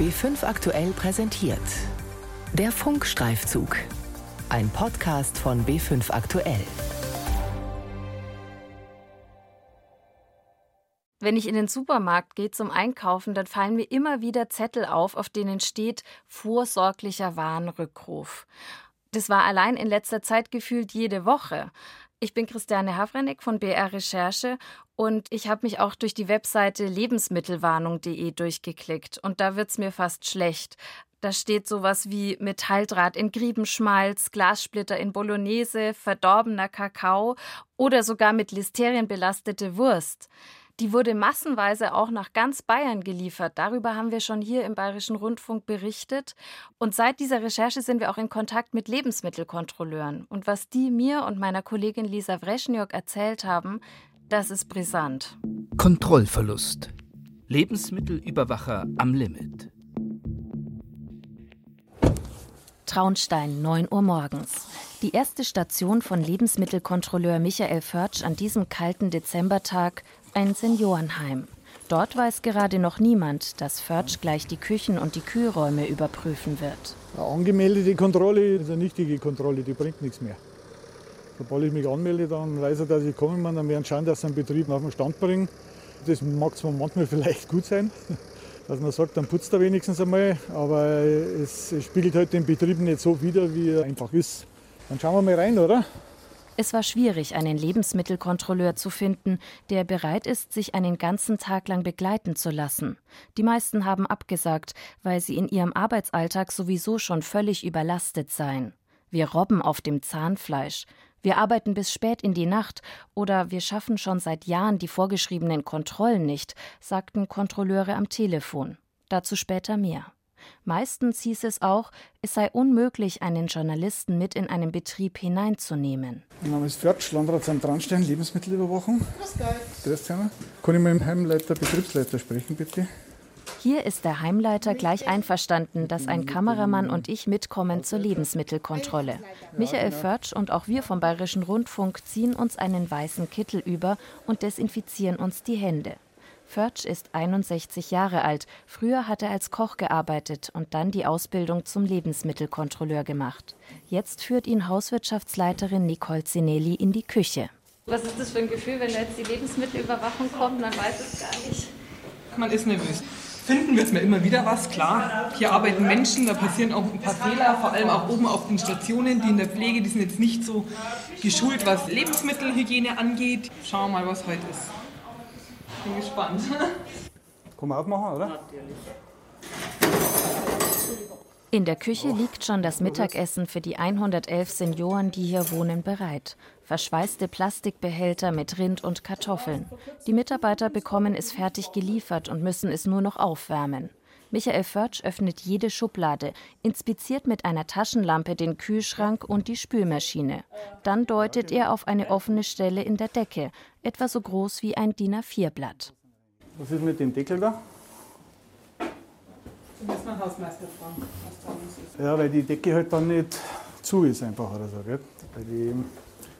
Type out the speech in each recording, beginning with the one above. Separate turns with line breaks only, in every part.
B5 aktuell präsentiert. Der Funkstreifzug. Ein Podcast von B5 aktuell.
Wenn ich in den Supermarkt gehe zum Einkaufen, dann fallen mir immer wieder Zettel auf, auf denen steht vorsorglicher Warnrückruf. Das war allein in letzter Zeit gefühlt jede Woche. Ich bin Christiane Havrenek von BR Recherche und ich habe mich auch durch die Webseite lebensmittelwarnung.de durchgeklickt und da wird's mir fast schlecht. Da steht sowas wie Metalldraht in Griebenschmalz, Glassplitter in Bolognese, verdorbener Kakao oder sogar mit Listerien belastete Wurst. Die wurde massenweise auch nach ganz Bayern geliefert. Darüber haben wir schon hier im Bayerischen Rundfunk berichtet. Und seit dieser Recherche sind wir auch in Kontakt mit Lebensmittelkontrolleuren. Und was die mir und meiner Kollegin Lisa Wreschniok erzählt haben, das ist brisant.
Kontrollverlust. Lebensmittelüberwacher am Limit.
Traunstein, 9 Uhr morgens. Die erste Station von Lebensmittelkontrolleur Michael Förtsch an diesem kalten Dezembertag ein Seniorenheim. Dort weiß gerade noch niemand, dass Förtsch gleich die Küchen und die Kühlräume überprüfen wird.
Eine angemeldete Kontrolle ist eine nichtige Kontrolle, die bringt nichts mehr. Sobald ich mich anmelde, dann weiß er, dass ich kommen muss, dann werden schauen, dass sie einen Betrieb auf den Stand bringen. Das mag zwar manchmal vielleicht gut sein, dass man sagt, dann putzt er wenigstens einmal, aber es, spiegelt halt den Betrieb nicht so wider, wie er einfach ist. Dann schauen wir mal rein, oder?
Es war schwierig, einen Lebensmittelkontrolleur zu finden, der bereit ist, sich einen ganzen Tag lang begleiten zu lassen. Die meisten haben abgesagt, weil sie in ihrem Arbeitsalltag sowieso schon völlig überlastet seien. Wir robben auf dem Zahnfleisch. Wir arbeiten bis spät in die Nacht oder wir schaffen schon seit Jahren die vorgeschriebenen Kontrollen nicht, sagten Kontrolleure am Telefon. Dazu später mehr. Meistens hieß es auch, es sei unmöglich, einen Journalisten mit in einen Betrieb hineinzunehmen.
Mein Name ist Förtsch, Landratsamt Dranstein, Lebensmittelüberwachung. Grüß Gott. Grüß Kann ich mit dem Heimleiter, Betriebsleiter sprechen, bitte?
Hier ist der Heimleiter gleich einverstanden, dass ein Kameramann und ich mitkommen zur Lebensmittelkontrolle. Michael Förtsch und auch wir vom Bayerischen Rundfunk ziehen uns einen weißen Kittel über und desinfizieren uns die Hände. Förtsch ist 61 Jahre alt. Früher hat er als Koch gearbeitet und dann die Ausbildung zum Lebensmittelkontrolleur gemacht. Jetzt führt ihn Hauswirtschaftsleiterin Nicole Zinelli in die Küche.
Was ist das für ein Gefühl, wenn da jetzt die Lebensmittelüberwachung kommt? Man weiß es gar nicht.
Man ist nervös. Finden wird es mir immer wieder was, klar. Hier arbeiten Menschen, da passieren auch ein paar Fehler, vor allem auch oben auf den Stationen, die in der Pflege, die sind jetzt nicht so geschult, was Lebensmittelhygiene angeht. Schauen wir mal, was heute ist. Bin gespannt.
Kann man aufmachen, oder?
Natürlich.
In der Küche liegt schon das Mittagessen für die 111 Senioren, die hier wohnen, bereit. Verschweißte Plastikbehälter mit Rind und Kartoffeln. Die Mitarbeiter bekommen es fertig geliefert und müssen es nur noch aufwärmen. Michael Förtsch öffnet jede Schublade, inspiziert mit einer Taschenlampe den Kühlschrank und die Spülmaschine. Dann deutet er auf eine offene Stelle in der Decke, etwa so groß wie ein DIN A4-Blatt.
Was ist mit dem Deckel da?
Muss man Hausmeister fragen, was da ist.
Ja, weil die Decke halt dann nicht zu ist einfach oder so. Gell?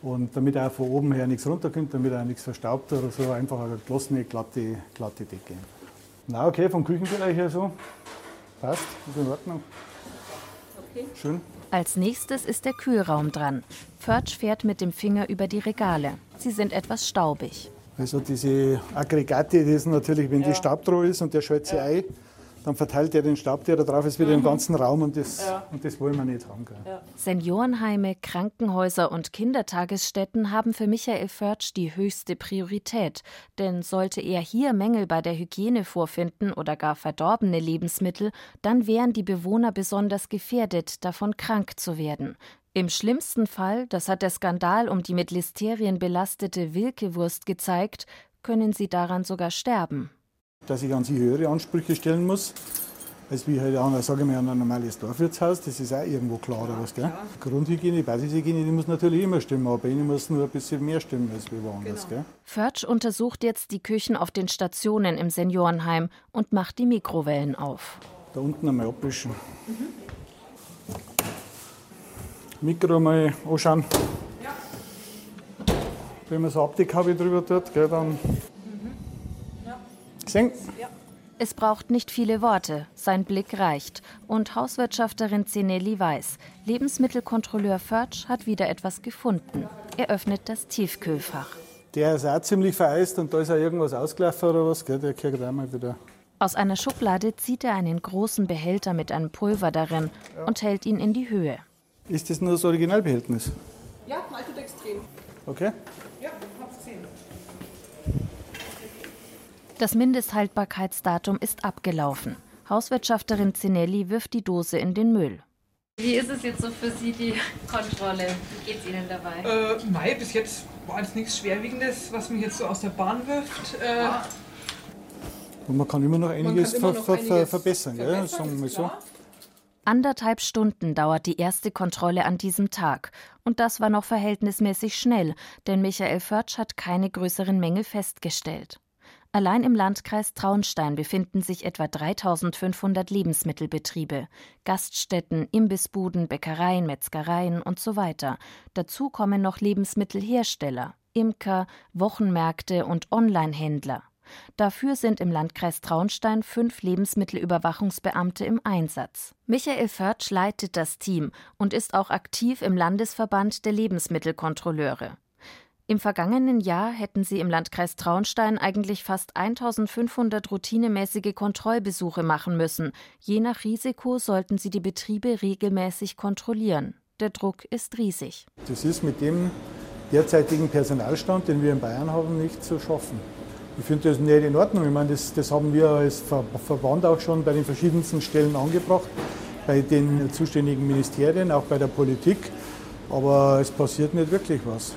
Und damit auch von oben her nichts runterkommt, damit auch nichts verstaubt oder so, einfach eine geschlossene, glatte, glatte Decke. Na okay, vom Küchenbereich her so. Passt, ist in Ordnung.
Okay.
Schön.
Als nächstes ist der Kühlraum dran. Förtsch fährt mit dem Finger über die Regale. Sie sind etwas staubig.
Also diese Aggregate, die sind natürlich, wenn ja. die Staubdroh ist und der schaltet sich ja. ein, dann verteilt er den Staub, der da drauf ist, wieder mhm. im ganzen Raum und das, ja. und das wollen wir nicht haben. Ja.
Seniorenheime, Krankenhäuser und Kindertagesstätten haben für Michael Förtsch die höchste Priorität. Denn sollte er hier Mängel bei der Hygiene vorfinden oder gar verdorbene Lebensmittel, dann wären die Bewohner besonders gefährdet, davon krank zu werden. Im schlimmsten Fall, das hat der Skandal um die mit Listerien belastete Wilkewurst gezeigt, können sie daran sogar sterben
dass ich an sie höhere Ansprüche stellen muss, als wie halt an, sage ich mal, an ein normales Dorfwirtshaus. Das ist auch irgendwo klar, oder was? Gell? Grundhygiene, Basishygiene, die muss natürlich immer stimmen, aber bei ihnen muss nur ein bisschen mehr stimmen als wie woanders. Genau. Gell?
Förtsch untersucht jetzt die Küchen auf den Stationen im Seniorenheim und macht die Mikrowellen auf.
Da unten einmal abwischen. Mhm. Mikro mal anschauen. Ja. Wenn man so Abdeckhaube drüber tut, gell, dann Ja.
Es braucht nicht viele Worte, sein Blick reicht. Und Hauswirtschafterin Zeneli weiß, Lebensmittelkontrolleur Förtsch hat wieder etwas gefunden. Er öffnet das Tiefkühlfach.
Der ist auch ziemlich vereist und da ist auch irgendwas ausgelaufen oder was, gell? der kriegt auch mal wieder.
Aus einer Schublade zieht er einen großen Behälter mit einem Pulver darin und hält ihn in die Höhe.
Ist das nur das Originalbehältnis?
Ja, Maltodextrin.
Okay.
Das Mindesthaltbarkeitsdatum ist abgelaufen. Hauswirtschafterin Zinelli wirft die Dose in den Müll.
Wie ist es jetzt so für Sie, die Kontrolle? Wie geht es Ihnen dabei?
Äh, nein, bis jetzt war das nichts Schwerwiegendes, was mich jetzt so aus der Bahn wirft. Äh,
Und man kann immer noch einiges,
immer
ver
noch
ver
einiges
verbessern,
verbessern,
sagen wir so.
Anderthalb Stunden dauert die erste Kontrolle an diesem Tag. Und das war noch verhältnismäßig schnell, denn Michael Förtsch hat keine größeren Mängel festgestellt. Allein im Landkreis Traunstein befinden sich etwa 3500 Lebensmittelbetriebe, Gaststätten, Imbissbuden, Bäckereien, Metzgereien und so weiter. Dazu kommen noch Lebensmittelhersteller, Imker, Wochenmärkte und Onlinehändler. Dafür sind im Landkreis Traunstein fünf Lebensmittelüberwachungsbeamte im Einsatz. Michael Förtsch leitet das Team und ist auch aktiv im Landesverband der Lebensmittelkontrolleure. Im vergangenen Jahr hätten sie im Landkreis Traunstein eigentlich fast 1500 routinemäßige Kontrollbesuche machen müssen. Je nach Risiko sollten sie die Betriebe regelmäßig kontrollieren. Der Druck ist riesig.
Das ist mit dem derzeitigen Personalstand, den wir in Bayern haben, nicht zu schaffen. Ich finde das nicht in Ordnung. Ich meine, das, das haben wir als Ver Verband auch schon bei den verschiedensten Stellen angebracht, bei den zuständigen Ministerien, auch bei der Politik. Aber es passiert nicht wirklich was.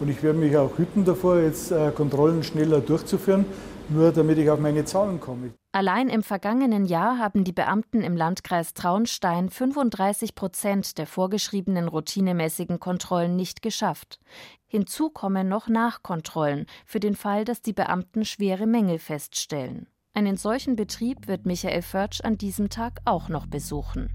Und ich werde mich auch hüten davor, jetzt äh, Kontrollen schneller durchzuführen, nur damit ich auf meine Zahlen komme.
Allein im vergangenen Jahr haben die Beamten im Landkreis Traunstein 35 Prozent der vorgeschriebenen routinemäßigen Kontrollen nicht geschafft. Hinzu kommen noch Nachkontrollen für den Fall, dass die Beamten schwere Mängel feststellen. Einen solchen Betrieb wird Michael Förtsch an diesem Tag auch noch besuchen.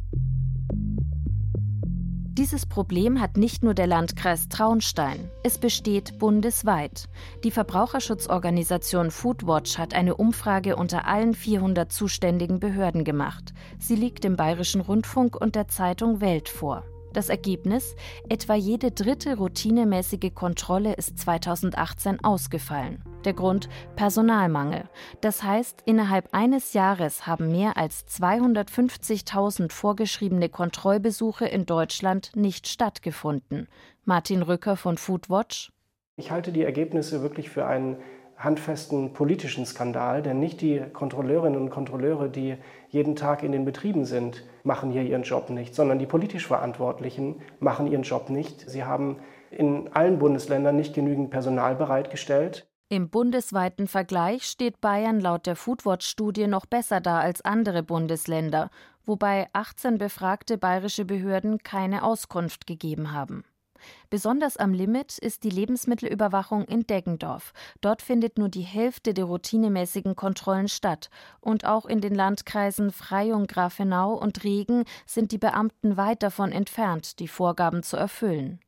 Dieses Problem hat nicht nur der Landkreis Traunstein, es besteht bundesweit. Die Verbraucherschutzorganisation Foodwatch hat eine Umfrage unter allen 400 zuständigen Behörden gemacht. Sie liegt dem Bayerischen Rundfunk und der Zeitung Welt vor. Das Ergebnis? Etwa jede dritte routinemäßige Kontrolle ist 2018 ausgefallen. Der Grund? Personalmangel. Das heißt, innerhalb eines Jahres haben mehr als 250.000 vorgeschriebene Kontrollbesuche in Deutschland nicht stattgefunden. Martin Rücker von Foodwatch.
Ich halte die Ergebnisse wirklich für einen handfesten politischen Skandal, denn nicht die Kontrolleurinnen und Kontrolleure, die jeden Tag in den Betrieben sind, machen hier ihren Job nicht, sondern die politisch Verantwortlichen machen ihren Job nicht. Sie haben in allen Bundesländern nicht genügend Personal bereitgestellt.
Im bundesweiten Vergleich steht Bayern laut der Foodwatch-Studie noch besser da als andere Bundesländer, wobei 18 befragte bayerische Behörden keine Auskunft gegeben haben. Besonders am Limit ist die Lebensmittelüberwachung in Deggendorf. Dort findet nur die Hälfte der routinemäßigen Kontrollen statt. Und auch in den Landkreisen Freyung, Grafenau und Regen sind die Beamten weit davon entfernt, die Vorgaben zu erfüllen.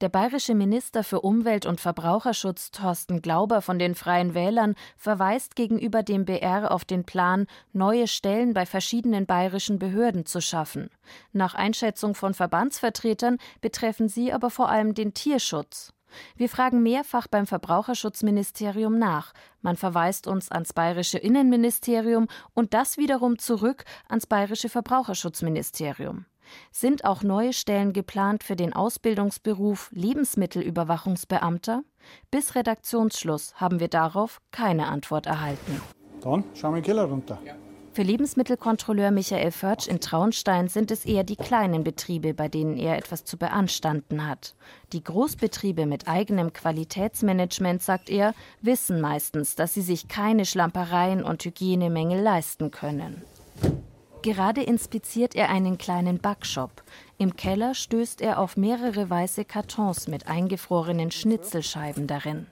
Der bayerische Minister für Umwelt und Verbraucherschutz Thorsten Glauber von den Freien Wählern verweist gegenüber dem BR auf den Plan, neue Stellen bei verschiedenen bayerischen Behörden zu schaffen. Nach Einschätzung von Verbandsvertretern betreffen sie aber vor allem den Tierschutz. Wir fragen mehrfach beim Verbraucherschutzministerium nach. Man verweist uns ans bayerische Innenministerium und das wiederum zurück ans bayerische Verbraucherschutzministerium. Sind auch neue Stellen geplant für den Ausbildungsberuf Lebensmittelüberwachungsbeamter? Bis Redaktionsschluss haben wir darauf keine Antwort erhalten.
Dann schauen wir den Keller runter.
Für Lebensmittelkontrolleur Michael Förtsch in Traunstein sind es eher die kleinen Betriebe, bei denen er etwas zu beanstanden hat. Die Großbetriebe mit eigenem Qualitätsmanagement, sagt er, wissen meistens, dass sie sich keine Schlampereien und Hygienemängel leisten können. Gerade inspiziert er einen kleinen Backshop. Im Keller stößt er auf mehrere weiße Kartons mit eingefrorenen Schnitzelscheiben darin.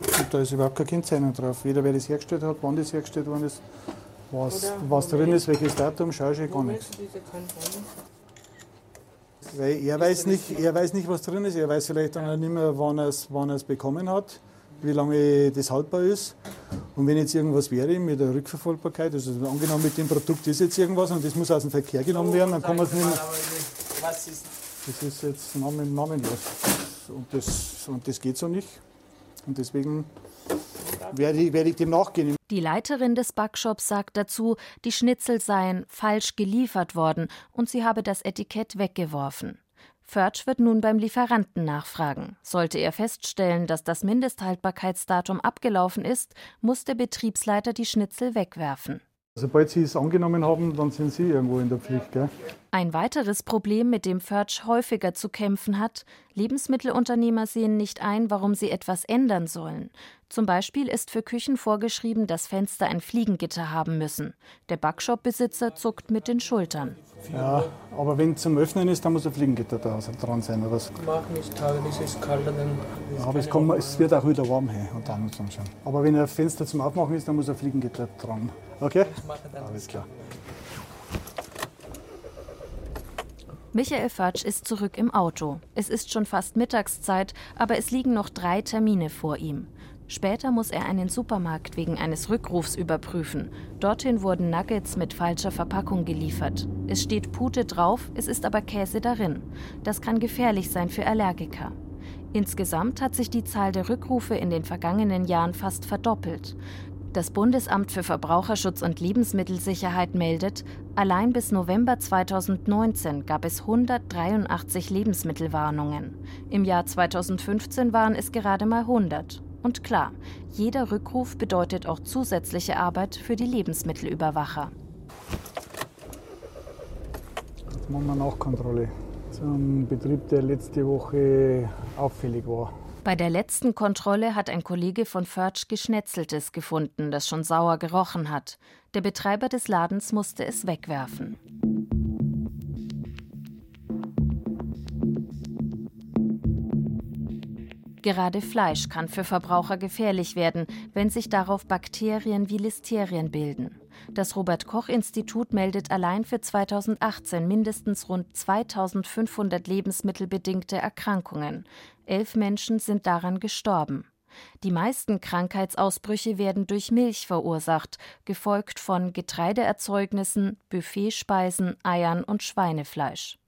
Und da ist überhaupt keine Kennzeichnung drauf. Weder wer das hergestellt hat, wann das hergestellt worden ist, was, was drin ist, welches Datum, schau ich gar nichts. Weil er weiß, nicht, er weiß nicht, was drin ist. Er weiß vielleicht dann auch nicht mehr, wann er es wann er es bekommen hat. Wie lange das haltbar ist. Und wenn jetzt irgendwas wäre mit der Rückverfolgbarkeit, also angenommen mit dem Produkt ist jetzt irgendwas und das muss aus dem Verkehr genommen werden, dann kann man es nicht mehr. Das ist jetzt namenlos. Und das, und das geht so nicht. Und deswegen werde ich, werde ich dem nachgehen.
Die Leiterin des Backshops sagt dazu, die Schnitzel seien falsch geliefert worden und sie habe das Etikett weggeworfen. Förtsch wird nun beim Lieferanten nachfragen. Sollte er feststellen, dass das Mindesthaltbarkeitsdatum abgelaufen ist, muss der Betriebsleiter die Schnitzel wegwerfen.
Sobald Sie es angenommen haben, dann sind Sie irgendwo in der Pflicht. Gell?
Ein weiteres Problem, mit dem Förtsch häufiger zu kämpfen hat, Lebensmittelunternehmer sehen nicht ein, warum sie etwas ändern sollen. Zum Beispiel ist für Küchen vorgeschrieben, dass Fenster ein Fliegengitter haben müssen. Der Backshop-Besitzer zuckt mit den Schultern.
Ja, aber wenn zum Öffnen ist, dann muss ein Fliegengitter da dran sein. Oder was?
Mach nicht Tage, es ist kalter, dann.
Ja, aber es, kommt, es, wird auch wieder warm hey, und dann schon. Aber wenn ein Fenster zum Aufmachen ist, dann muss ein Fliegengitter dran. Okay? Alles klar.
Michael Fatsch ist zurück im Auto. Es ist schon fast Mittagszeit, aber es liegen noch drei Termine vor ihm. Später muss er einen Supermarkt wegen eines Rückrufs überprüfen. Dorthin wurden Nuggets mit falscher Verpackung geliefert. Es steht Pute drauf, es ist aber Käse darin. Das kann gefährlich sein für Allergiker. Insgesamt hat sich die Zahl der Rückrufe in den vergangenen Jahren fast verdoppelt. Das Bundesamt für Verbraucherschutz und Lebensmittelsicherheit meldet, allein bis November 2019 gab es 183 Lebensmittelwarnungen. Im Jahr 2015 waren es gerade mal 100. Und klar, jeder Rückruf bedeutet auch zusätzliche Arbeit für die Lebensmittelüberwacher.
Jetzt machen wir Nachkontrolle zum Betrieb, der letzte Woche auffällig war.
Bei der letzten Kontrolle hat ein Kollege von Förtsch Geschnetzeltes gefunden, das schon sauer gerochen hat. Der Betreiber des Ladens musste es wegwerfen. Gerade Fleisch kann für Verbraucher gefährlich werden, wenn sich darauf Bakterien wie Listerien bilden. Das Robert Koch Institut meldet allein für 2018 mindestens rund 2500 lebensmittelbedingte Erkrankungen. Elf Menschen sind daran gestorben. Die meisten Krankheitsausbrüche werden durch Milch verursacht, gefolgt von Getreideerzeugnissen, Buffetspeisen, Eiern und Schweinefleisch.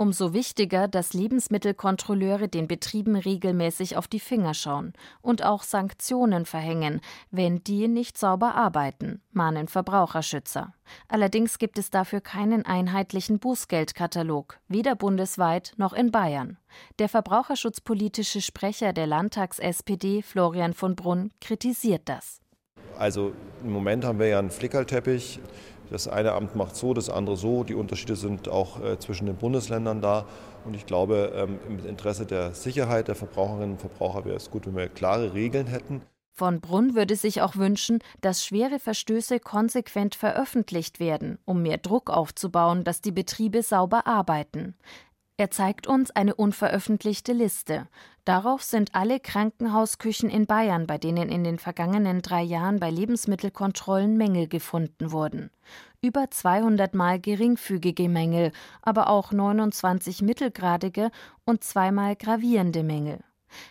Umso wichtiger, dass Lebensmittelkontrolleure den Betrieben regelmäßig auf die Finger schauen und auch Sanktionen verhängen, wenn die nicht sauber arbeiten, mahnen Verbraucherschützer. Allerdings gibt es dafür keinen einheitlichen Bußgeldkatalog, weder bundesweit noch in Bayern. Der verbraucherschutzpolitische Sprecher der Landtags-SPD, Florian von Brunn, kritisiert das.
Also im Moment haben wir ja einen Flickerlteppich das eine Amt macht so, das andere so. Die Unterschiede sind auch äh, zwischen den Bundesländern da. Und ich glaube, ähm, im Interesse der Sicherheit der Verbraucherinnen und Verbraucher wäre es gut, wenn wir klare Regeln hätten.
Von Brunn würde sich auch wünschen, dass schwere Verstöße konsequent veröffentlicht werden, um mehr Druck aufzubauen, dass die Betriebe sauber arbeiten. Er zeigt uns eine unveröffentlichte Liste. Darauf sind alle Krankenhausküchen in Bayern, bei denen in den vergangenen drei Jahren bei Lebensmittelkontrollen Mängel gefunden wurden. Über 200 Mal geringfügige Mängel, aber auch 29 mittelgradige und zweimal gravierende Mängel.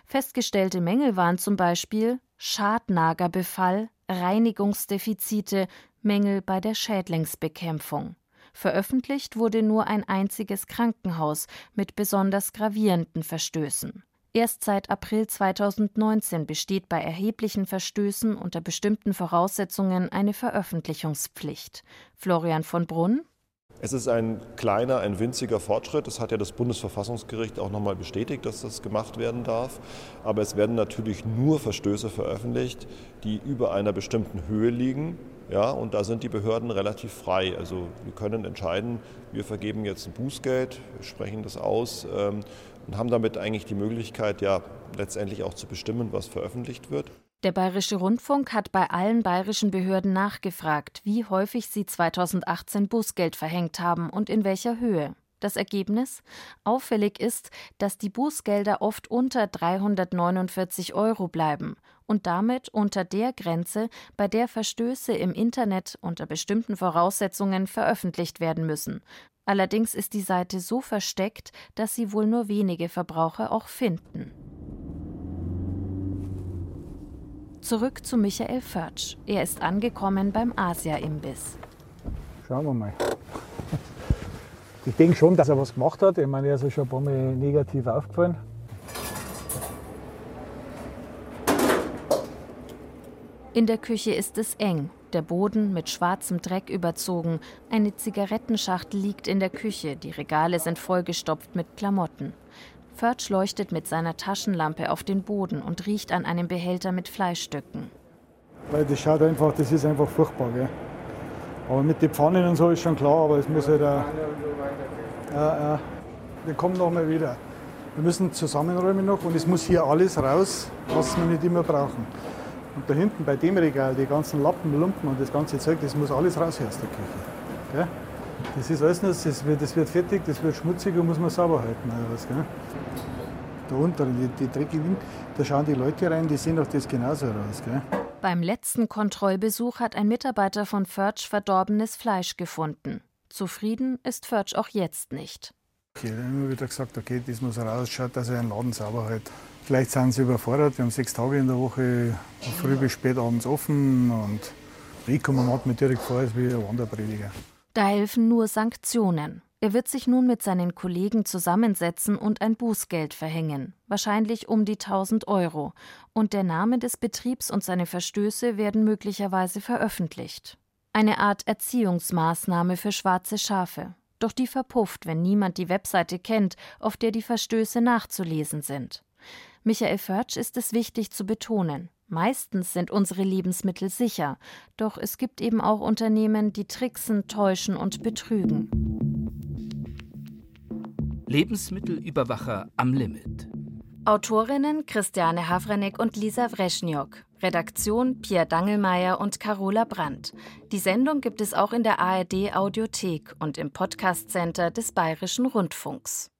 Festgestellte Mängel waren zum Beispiel Schadnagerbefall, Reinigungsdefizite, Mängel bei der Schädlingsbekämpfung. Veröffentlicht wurde nur ein einziges Krankenhaus mit besonders gravierenden Verstößen. Erst seit April 2019 besteht bei erheblichen Verstößen unter bestimmten Voraussetzungen eine Veröffentlichungspflicht. Florian von Brunn
es ist ein kleiner, ein winziger Fortschritt. Das hat ja das Bundesverfassungsgericht auch nochmal bestätigt, dass das gemacht werden darf. Aber es werden natürlich nur Verstöße veröffentlicht, die über einer bestimmten Höhe liegen. Ja, und da sind die Behörden relativ frei. Also wir können entscheiden, wir vergeben jetzt ein Bußgeld, sprechen das aus ähm, und haben damit eigentlich die Möglichkeit, ja letztendlich auch zu bestimmen, was veröffentlicht wird.
Der Bayerische Rundfunk hat bei allen bayerischen Behörden nachgefragt, wie häufig sie 2018 Bußgeld verhängt haben und in welcher Höhe. Das Ergebnis? Auffällig ist, dass die Bußgelder oft unter 349 Euro bleiben und damit unter der Grenze, bei der Verstöße im Internet unter bestimmten Voraussetzungen veröffentlicht werden müssen. Allerdings ist die Seite so versteckt, dass sie wohl nur wenige Verbraucher auch finden. Zurück zu Michael Förtsch. Er ist angekommen beim Asia-Imbiss.
Schauen wir mal. Ich denke schon, dass er was gemacht hat. Ich meine, er ist schon ein paar Mal negativ aufgefallen.
In der Küche ist es eng, der Boden mit schwarzem Dreck überzogen, eine Zigarettenschachtel liegt in der Küche, die Regale sind vollgestopft mit Klamotten. Förtsch leuchtet mit seiner Taschenlampe auf den Boden und riecht an einem Behälter mit Fleischstücken.
Weil das schaut einfach, das ist einfach furchtbar. Gell? Aber mit den Pfannen und so ist schon klar, aber es muss halt auch, ja, ja, wir kommen noch mal wieder. Wir müssen zusammenräumen noch und es muss hier alles raus, was wir nicht immer brauchen. Und da hinten bei dem Regal, die ganzen Lappen, Lumpen und das ganze Zeug, das muss alles raus aus der Küche. Gell? Das ist alles das wird, das wird fertig, das wird schmutzig und muss man sauber halten. Oder was, gell? Da unten, die, die dreckigen, da schauen die Leute rein, die sehen doch das genauso raus. Gell?
Beim letzten Kontrollbesuch hat ein Mitarbeiter von Förtsch verdorbenes Fleisch gefunden. Zufrieden ist Förtsch auch jetzt nicht.
Okay, dann haben wir wieder gesagt, okay, das muss raus, schaut, dass er einen Laden sauber hält. Vielleicht sind sie überfordert. Wir haben sechs Tage in der Woche, früh bis spät abends offen. Und ich komme mir direkt vor als wie ein Wanderprediger.
Da helfen nur Sanktionen. Er wird sich nun mit seinen Kollegen zusammensetzen und ein Bußgeld verhängen, wahrscheinlich um die 1000 Euro. Und der Name des Betriebs und seine Verstöße werden möglicherweise veröffentlicht. Eine Art Erziehungsmaßnahme für schwarze Schafe. Doch die verpufft, wenn niemand die Webseite kennt, auf der die Verstöße nachzulesen sind. Michael Förtsch ist es wichtig zu betonen. Meistens sind unsere Lebensmittel sicher, doch es gibt eben auch Unternehmen, die tricksen, täuschen und betrügen.
Lebensmittelüberwacher am Limit.
Autorinnen Christiane Havrenek und Lisa Wreschniok. Redaktion Pierre Dangelmeier und Carola Brandt. Die Sendung gibt es auch in der ARD Audiothek und im Podcast Center des Bayerischen Rundfunks.